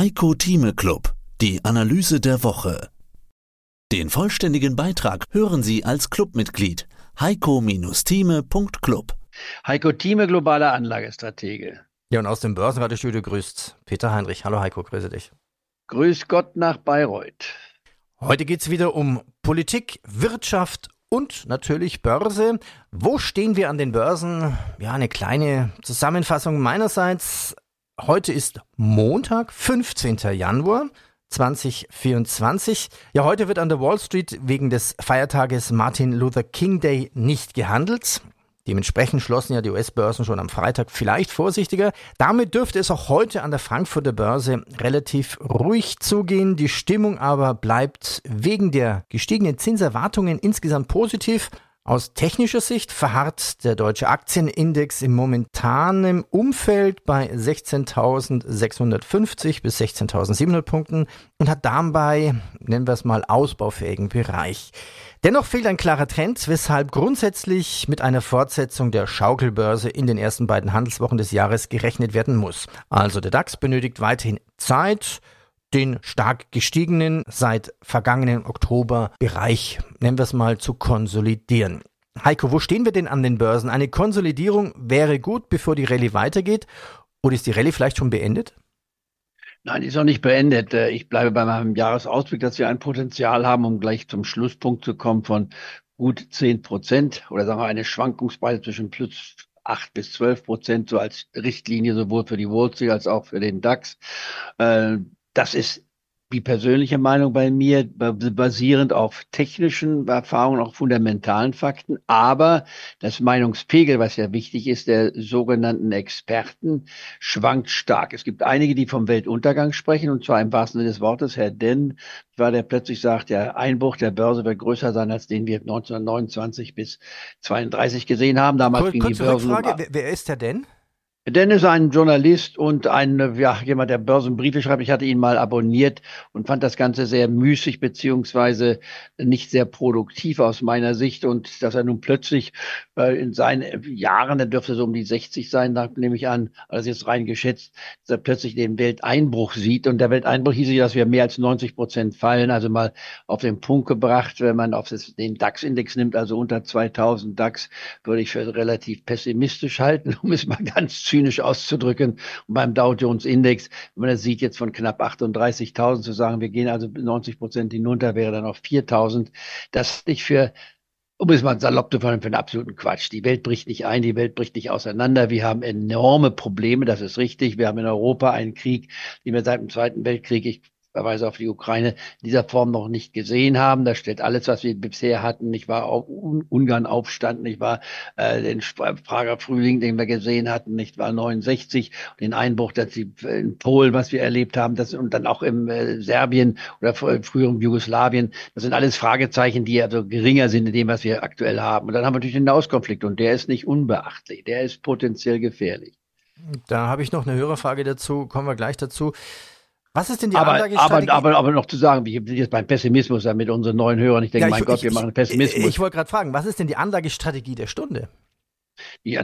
Heiko Thieme Club, die Analyse der Woche. Den vollständigen Beitrag hören Sie als Clubmitglied heiko-thieme.club. Heiko Thieme, globaler Anlagestratege. Ja, und aus dem Börsenradiostudio grüßt Peter Heinrich. Hallo Heiko, grüße dich. Grüß Gott nach Bayreuth. Heute geht es wieder um Politik, Wirtschaft und natürlich Börse. Wo stehen wir an den Börsen? Ja, eine kleine Zusammenfassung meinerseits. Heute ist Montag, 15. Januar. 2024. Ja, heute wird an der Wall Street wegen des Feiertages Martin Luther King Day nicht gehandelt. Dementsprechend schlossen ja die US-Börsen schon am Freitag vielleicht vorsichtiger. Damit dürfte es auch heute an der Frankfurter Börse relativ ruhig zugehen. Die Stimmung aber bleibt wegen der gestiegenen Zinserwartungen insgesamt positiv. Aus technischer Sicht verharrt der deutsche Aktienindex im momentanen Umfeld bei 16.650 bis 16.700 Punkten und hat dabei, nennen wir es mal, ausbaufähigen Bereich. Dennoch fehlt ein klarer Trend, weshalb grundsätzlich mit einer Fortsetzung der Schaukelbörse in den ersten beiden Handelswochen des Jahres gerechnet werden muss. Also der DAX benötigt weiterhin Zeit, den stark gestiegenen seit vergangenen Oktober Bereich, nennen wir es mal, zu konsolidieren. Heiko, wo stehen wir denn an den Börsen? Eine Konsolidierung wäre gut, bevor die Rallye weitergeht. Oder ist die Rallye vielleicht schon beendet? Nein, ist noch nicht beendet. Äh, ich bleibe bei meinem Jahresausblick, dass wir ein Potenzial haben, um gleich zum Schlusspunkt zu kommen von gut 10 Prozent oder sagen wir eine Schwankungsbreite zwischen plus 8 bis 12 Prozent, so als Richtlinie sowohl für die Wall Street als auch für den DAX. Das ist die persönliche Meinung bei mir, basierend auf technischen Erfahrungen, auch fundamentalen Fakten. Aber das Meinungspegel, was ja wichtig ist, der sogenannten Experten, schwankt stark. Es gibt einige, die vom Weltuntergang sprechen, und zwar im wahrsten Sinne des Wortes. Herr Denn war, der plötzlich sagt, der Einbruch der Börse wird größer sein, als den wir 1929 bis 32 gesehen haben. Damals Kur ging die Börse. Frage, wer, wer ist der Denn? Dennis, ein Journalist und ein, ja, jemand, der Börsenbriefe schreibt. Ich hatte ihn mal abonniert und fand das Ganze sehr müßig beziehungsweise nicht sehr produktiv aus meiner Sicht. Und dass er nun plötzlich äh, in seinen Jahren, er dürfte so um die 60 sein, da nehme ich an, also jetzt rein geschätzt, dass er plötzlich den Welteinbruch sieht. Und der Welteinbruch hieß ja, dass wir mehr als 90 Prozent fallen. Also mal auf den Punkt gebracht, wenn man auf das, den DAX-Index nimmt, also unter 2000 DAX, würde ich für relativ pessimistisch halten, um es mal ganz zynisch auszudrücken. Und beim Dow Jones Index, wenn man das sieht, jetzt von knapp 38.000 zu sagen, wir gehen also 90 Prozent hinunter, wäre dann auf 4.000. Das nicht für um es mal salopp zu fahren, für einen absoluten Quatsch. Die Welt bricht nicht ein, die Welt bricht nicht auseinander. Wir haben enorme Probleme, das ist richtig. Wir haben in Europa einen Krieg, den wir seit dem Zweiten Weltkrieg, ich Verweise auf die Ukraine in dieser Form noch nicht gesehen haben. Da steht alles, was wir bisher hatten, nicht wahr, auch Ungarn Aufstand, nicht wahr, äh, den Prager Frühling, den wir gesehen hatten, nicht wahr, 69, den Einbruch, dass die in Polen, was wir erlebt haben, das und dann auch im äh, Serbien oder früher im Jugoslawien, das sind alles Fragezeichen, die also geringer sind in dem, was wir aktuell haben. Und dann haben wir natürlich den Nahostkonflikt und der ist nicht unbeachtlich, der ist potenziell gefährlich. Da habe ich noch eine Hörerfrage dazu, kommen wir gleich dazu. Was ist denn die aber, aber, aber, aber noch zu sagen, wir sind jetzt beim Pessimismus ja mit unseren neuen Hörern. Ich denke, ja, ich, mein Gott, ich, wir machen Pessimismus. Ich, ich wollte gerade fragen, was ist denn die Anlagestrategie der Stunde? Die,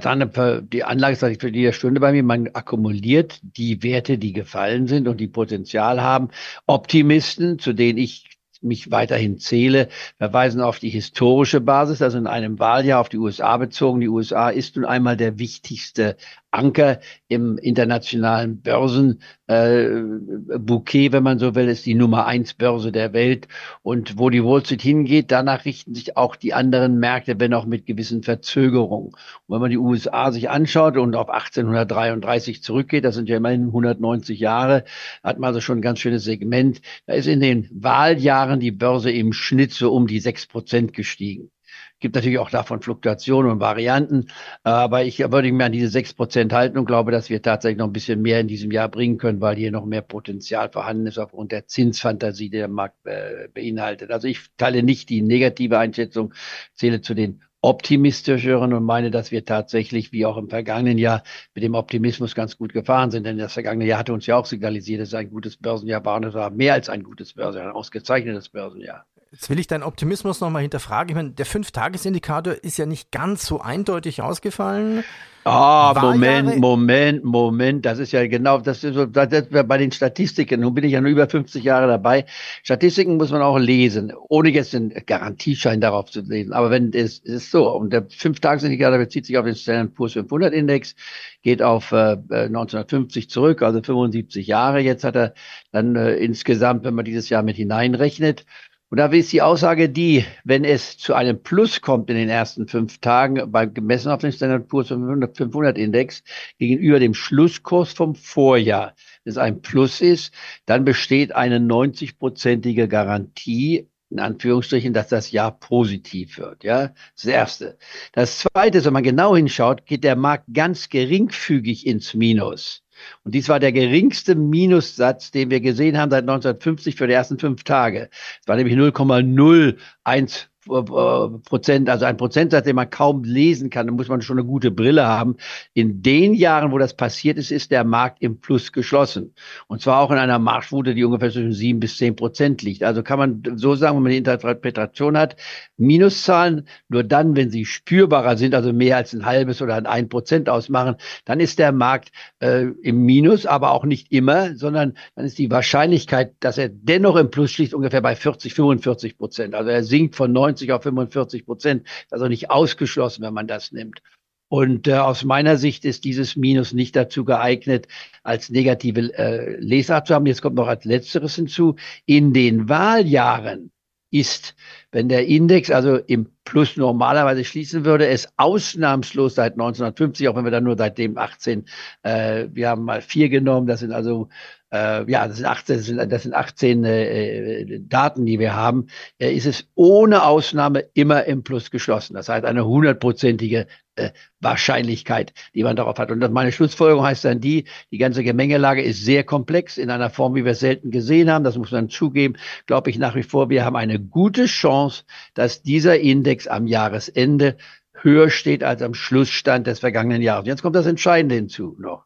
die Anlagestrategie der Stunde bei mir, man akkumuliert die Werte, die gefallen sind und die Potenzial haben. Optimisten, zu denen ich mich weiterhin zähle, verweisen auf die historische Basis, also in einem Wahljahr auf die USA bezogen. Die USA ist nun einmal der wichtigste Anker im internationalen Börsenbouquet, äh, wenn man so will, ist die Nummer eins Börse der Welt. Und wo die Wall Street hingeht, danach richten sich auch die anderen Märkte, wenn auch mit gewissen Verzögerungen. Und wenn man die USA sich anschaut und auf 1833 zurückgeht, das sind ja immerhin 190 Jahre, hat man also schon ein ganz schönes Segment. Da ist in den Wahljahren die Börse im Schnitt so um die sechs Prozent gestiegen. Gibt natürlich auch davon Fluktuationen und Varianten. Aber ich würde mir an diese sechs Prozent halten und glaube, dass wir tatsächlich noch ein bisschen mehr in diesem Jahr bringen können, weil hier noch mehr Potenzial vorhanden ist aufgrund der Zinsfantasie, die der Markt äh, beinhaltet. Also ich teile nicht die negative Einschätzung, zähle zu den optimistischeren und meine, dass wir tatsächlich, wie auch im vergangenen Jahr, mit dem Optimismus ganz gut gefahren sind. Denn das vergangene Jahr hatte uns ja auch signalisiert, dass es ein gutes Börsenjahr war und es war mehr als ein gutes Börsenjahr, ein ausgezeichnetes Börsenjahr. Jetzt will ich deinen Optimismus nochmal hinterfragen. Ich meine, der Fünf-Tages-Indikator ist ja nicht ganz so eindeutig ausgefallen. Ah, oh, Moment, Moment, Moment. Das ist ja genau, das ist so, das ist bei den Statistiken. Nun bin ich ja nur über 50 Jahre dabei. Statistiken muss man auch lesen, ohne jetzt den Garantieschein darauf zu lesen. Aber wenn es ist so, und der Fünf-Tages-Indikator bezieht sich auf den Standard Poor's 500 Index, geht auf äh, 1950 zurück, also 75 Jahre. Jetzt hat er dann äh, insgesamt, wenn man dieses Jahr mit hineinrechnet, und da ist die Aussage die, wenn es zu einem Plus kommt in den ersten fünf Tagen, beim gemessen auf den Standard Poor's 500 Index gegenüber dem Schlusskurs vom Vorjahr, wenn es ein Plus ist, dann besteht eine 90-prozentige Garantie, in Anführungsstrichen, dass das Jahr positiv wird. Ja, das erste. Das zweite, wenn man genau hinschaut, geht der Markt ganz geringfügig ins Minus. Und dies war der geringste Minussatz, den wir gesehen haben seit 1950 für die ersten fünf Tage. Es war nämlich 0,01 Prozent, also ein Prozentsatz, den man kaum lesen kann, da muss man schon eine gute Brille haben. In den Jahren, wo das passiert ist, ist der Markt im Plus geschlossen. Und zwar auch in einer Marschroute, die ungefähr zwischen sieben bis zehn Prozent liegt. Also kann man so sagen, wenn man die Interpretation hat, Minuszahlen nur dann, wenn sie spürbarer sind, also mehr als ein halbes oder ein ein Prozent ausmachen, dann ist der Markt äh, im Minus, aber auch nicht immer, sondern dann ist die Wahrscheinlichkeit, dass er dennoch im Plus liegt, ungefähr bei 40, 45 Prozent. Also er sinkt von 90 90 auf 45 Prozent. Also nicht ausgeschlossen, wenn man das nimmt. Und äh, aus meiner Sicht ist dieses Minus nicht dazu geeignet, als negative äh, Lesart zu haben. Jetzt kommt noch als letzteres hinzu. In den Wahljahren ist, wenn der Index also im Plus normalerweise schließen würde, es ausnahmslos seit 1950, auch wenn wir dann nur seitdem 18, äh, wir haben mal vier genommen, das sind also äh, ja, das sind 18, das sind, das sind 18 äh, Daten, die wir haben, äh, ist es ohne Ausnahme immer im Plus geschlossen. Das heißt, eine hundertprozentige äh, Wahrscheinlichkeit, die man darauf hat. Und meine Schlussfolgerung heißt dann die, die ganze Gemengelage ist sehr komplex in einer Form, wie wir es selten gesehen haben. Das muss man zugeben. Glaube ich nach wie vor, wir haben eine gute Chance, dass dieser Index am Jahresende höher steht als am Schlussstand des vergangenen Jahres. Jetzt kommt das Entscheidende hinzu noch.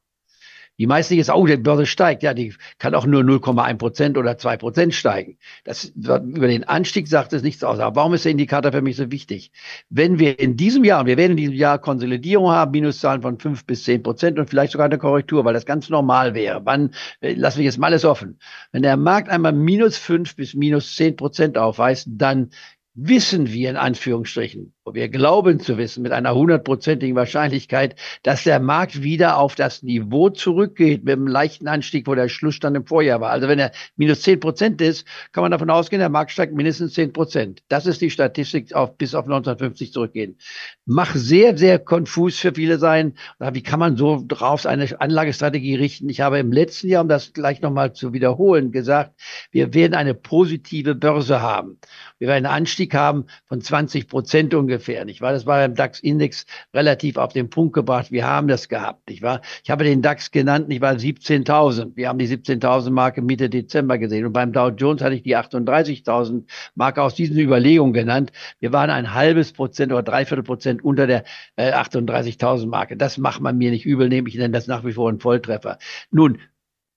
Die meisten jetzt, oh, die Börse steigt. Ja, die kann auch nur 0,1 Prozent oder 2 Prozent steigen. Das, über den Anstieg sagt es nichts aus. Aber warum ist der Indikator für mich so wichtig? Wenn wir in diesem Jahr, und wir werden in diesem Jahr Konsolidierung haben, Minuszahlen von 5 bis 10 Prozent und vielleicht sogar eine Korrektur, weil das ganz normal wäre. Wann, äh, lassen wir jetzt mal alles offen. Wenn der Markt einmal minus 5 bis minus 10 Prozent aufweist, dann wissen wir in Anführungsstrichen, wir glauben zu wissen mit einer hundertprozentigen Wahrscheinlichkeit, dass der Markt wieder auf das Niveau zurückgeht mit einem leichten Anstieg, wo der Schlussstand im Vorjahr war. Also wenn er minus zehn Prozent ist, kann man davon ausgehen, der Markt steigt mindestens zehn Prozent. Das ist die Statistik auf, bis auf 1950 zurückgehen. Mach sehr, sehr konfus für viele sein. Wie kann man so drauf eine Anlagestrategie richten? Ich habe im letzten Jahr, um das gleich nochmal zu wiederholen, gesagt, wir werden eine positive Börse haben. Wir werden einen Anstieg haben von 20 Prozent ungefähr ungefähr, nicht? Das war beim DAX-Index relativ auf den Punkt gebracht. Wir haben das gehabt, nicht wahr? Ich habe den DAX genannt, nicht wahr? 17.000. Wir haben die 17.000 Marke Mitte Dezember gesehen. Und beim Dow Jones hatte ich die 38.000 Marke aus diesen Überlegungen genannt. Wir waren ein halbes Prozent oder dreiviertel Prozent unter der äh, 38.000 Marke. Das macht man mir nicht übel, nehme ich nenne das nach wie vor ein Volltreffer. Nun,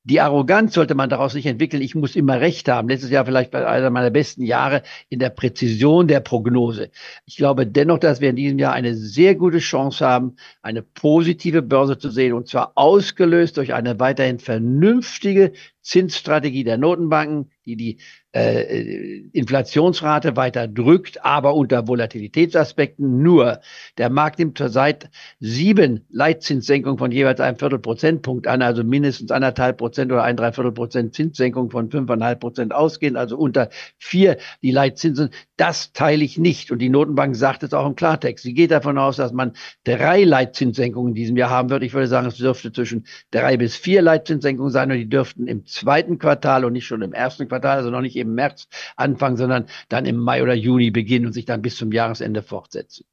die Arroganz sollte man daraus nicht entwickeln. Ich muss immer Recht haben. Letztes Jahr vielleicht bei einer meiner besten Jahre in der Präzision der Prognose. Ich glaube dennoch, dass wir in diesem Jahr eine sehr gute Chance haben, eine positive Börse zu sehen und zwar ausgelöst durch eine weiterhin vernünftige Zinsstrategie der Notenbanken, die die äh, Inflationsrate weiter drückt, aber unter Volatilitätsaspekten nur. Der Markt nimmt zurzeit sieben Leitzinssenkungen von jeweils einem Viertel Prozentpunkt an, also mindestens anderthalb Prozent oder ein Dreiviertel Prozent Zinssenkung von fünfeinhalb Prozent ausgehen, also unter vier die Leitzinsen. Das teile ich nicht. Und die Notenbank sagt es auch im Klartext. Sie geht davon aus, dass man drei Leitzinssenkungen in diesem Jahr haben wird. Ich würde sagen, es dürfte zwischen drei bis vier Leitzinssenkungen sein und die dürften im zweiten Quartal und nicht schon im ersten Quartal, also noch nicht im März anfangen, sondern dann im Mai oder Juni beginnen und sich dann bis zum Jahresende fortsetzen.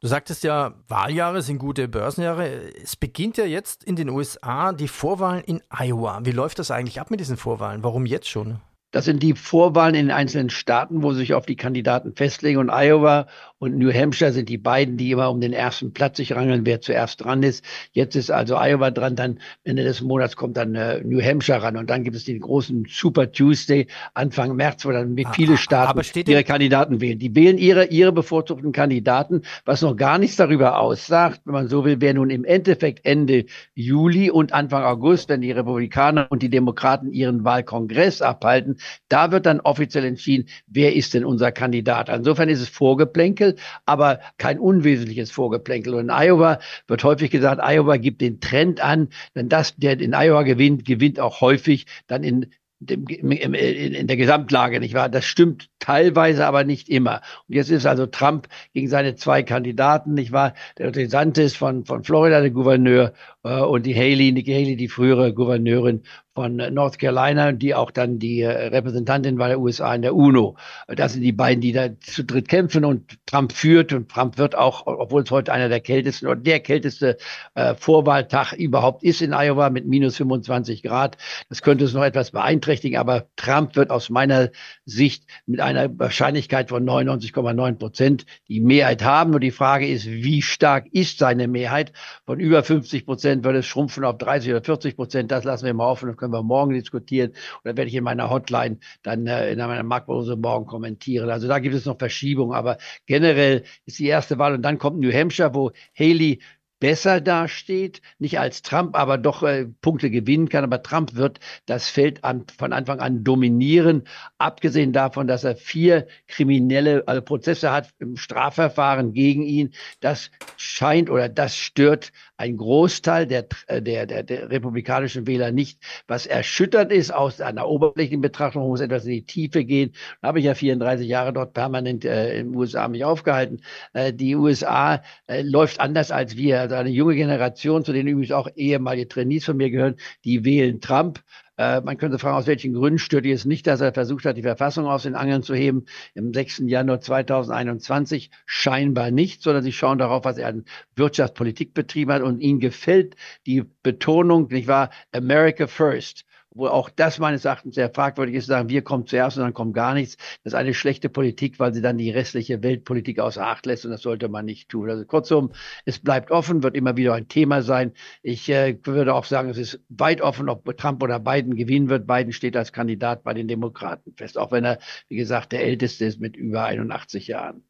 Du sagtest ja, Wahljahre sind gute Börsenjahre. Es beginnt ja jetzt in den USA die Vorwahlen in Iowa. Wie läuft das eigentlich ab mit diesen Vorwahlen? Warum jetzt schon? Das sind die Vorwahlen in den einzelnen Staaten, wo sich auf die Kandidaten festlegen. Und Iowa und New Hampshire sind die beiden, die immer um den ersten Platz sich rangeln, wer zuerst dran ist. Jetzt ist also Iowa dran, dann Ende des Monats kommt dann äh, New Hampshire ran und dann gibt es den großen Super Tuesday Anfang März, wo dann ah, viele ah, Staaten ihre Kandidaten wählen. Die wählen ihre, ihre bevorzugten Kandidaten, was noch gar nichts darüber aussagt, wenn man so will, wer nun im Endeffekt Ende Juli und Anfang August, wenn die Republikaner und die Demokraten ihren Wahlkongress abhalten, da wird dann offiziell entschieden, wer ist denn unser Kandidat. Insofern ist es Vorgeplänkel, aber kein unwesentliches Vorgeplänkel. Und in Iowa wird häufig gesagt, Iowa gibt den Trend an, denn das, der in Iowa gewinnt, gewinnt auch häufig dann in in der Gesamtlage, nicht wahr? Das stimmt teilweise, aber nicht immer. Und jetzt ist also Trump gegen seine zwei Kandidaten, nicht wahr? Der DeSantis von, von Florida, der Gouverneur, und die Haley, Nikki Haley, die frühere Gouverneurin von North Carolina, die auch dann die äh, Repräsentantin war der USA in der UNO. Das sind die beiden, die da zu dritt kämpfen und Trump führt und Trump wird auch, obwohl es heute einer der kältesten oder der kälteste äh, Vorwahltag überhaupt ist in Iowa mit minus 25 Grad. Das könnte es noch etwas beeinträchtigen, aber Trump wird aus meiner Sicht mit einer Wahrscheinlichkeit von 99,9 Prozent die Mehrheit haben. Nur die Frage ist, wie stark ist seine Mehrheit? Von über 50 Prozent wird es schrumpfen auf 30 oder 40 Prozent. Das lassen wir mal offen können wir morgen diskutieren. Oder werde ich in meiner Hotline dann äh, in meiner Marktpause morgen kommentieren. Also da gibt es noch Verschiebungen. Aber generell ist die erste Wahl und dann kommt New Hampshire, wo Haley besser dasteht, nicht als Trump, aber doch äh, Punkte gewinnen kann. Aber Trump wird das Feld an, von Anfang an dominieren, abgesehen davon, dass er vier kriminelle also Prozesse hat im Strafverfahren gegen ihn. Das scheint oder das stört ein Großteil der, äh, der, der, der republikanischen Wähler nicht. Was erschüttert ist aus einer oberflächlichen Betrachtung, muss etwas in die Tiefe gehen. Da habe ich ja 34 Jahre dort permanent äh, in den USA mich aufgehalten. Äh, die USA äh, läuft anders als wir. Also eine junge Generation, zu denen übrigens auch ehemalige Trainees von mir gehören, die wählen Trump. Äh, man könnte fragen, aus welchen Gründen stört es nicht, dass er versucht hat, die Verfassung aus den Angeln zu heben im 6. Januar 2021? Scheinbar nicht, sondern sie schauen darauf, was er an Wirtschaftspolitik betrieben hat und ihnen gefällt die Betonung, nicht wahr, America First wo auch das meines Erachtens sehr fragwürdig ist, sagen, wir kommen zuerst und dann kommt gar nichts. Das ist eine schlechte Politik, weil sie dann die restliche Weltpolitik außer Acht lässt und das sollte man nicht tun. Also kurzum, es bleibt offen, wird immer wieder ein Thema sein. Ich äh, würde auch sagen, es ist weit offen, ob Trump oder Biden gewinnen wird. Biden steht als Kandidat bei den Demokraten fest, auch wenn er, wie gesagt, der älteste ist mit über 81 Jahren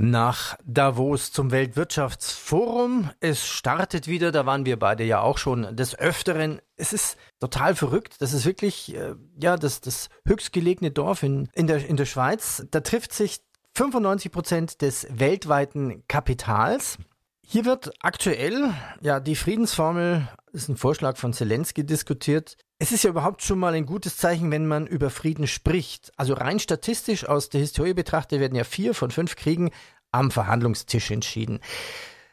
nach Davos zum Weltwirtschaftsforum. Es startet wieder, da waren wir beide ja auch schon des Öfteren. Es ist total verrückt. Das ist wirklich äh, ja das, das höchstgelegene Dorf in, in, der, in der Schweiz. Da trifft sich 95 Prozent des weltweiten Kapitals. Hier wird aktuell ja die Friedensformel, ist ein Vorschlag von Zelensky diskutiert, es ist ja überhaupt schon mal ein gutes Zeichen, wenn man über Frieden spricht. Also rein statistisch aus der Historie betrachtet werden ja vier von fünf Kriegen am Verhandlungstisch entschieden.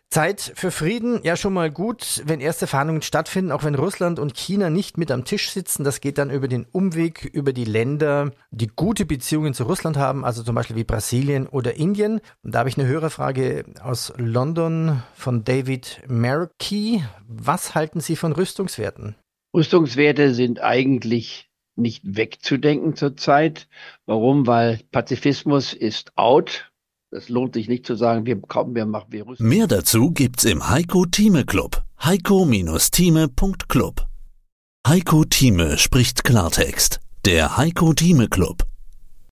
Zeit für Frieden, ja schon mal gut, wenn erste Verhandlungen stattfinden, auch wenn Russland und China nicht mit am Tisch sitzen. Das geht dann über den Umweg über die Länder, die gute Beziehungen zu Russland haben, also zum Beispiel wie Brasilien oder Indien. Und da habe ich eine Hörerfrage aus London von David Merkey. Was halten Sie von Rüstungswerten? Rüstungswerte sind eigentlich nicht wegzudenken zurzeit. Warum? Weil Pazifismus ist out. Es lohnt sich nicht zu sagen, wir kaufen, wir machen, rüsten. Mehr dazu gibt's im Heiko Thieme Club. Heiko-Thieme.club. Heiko Thieme spricht Klartext. Der Heiko Thieme Club.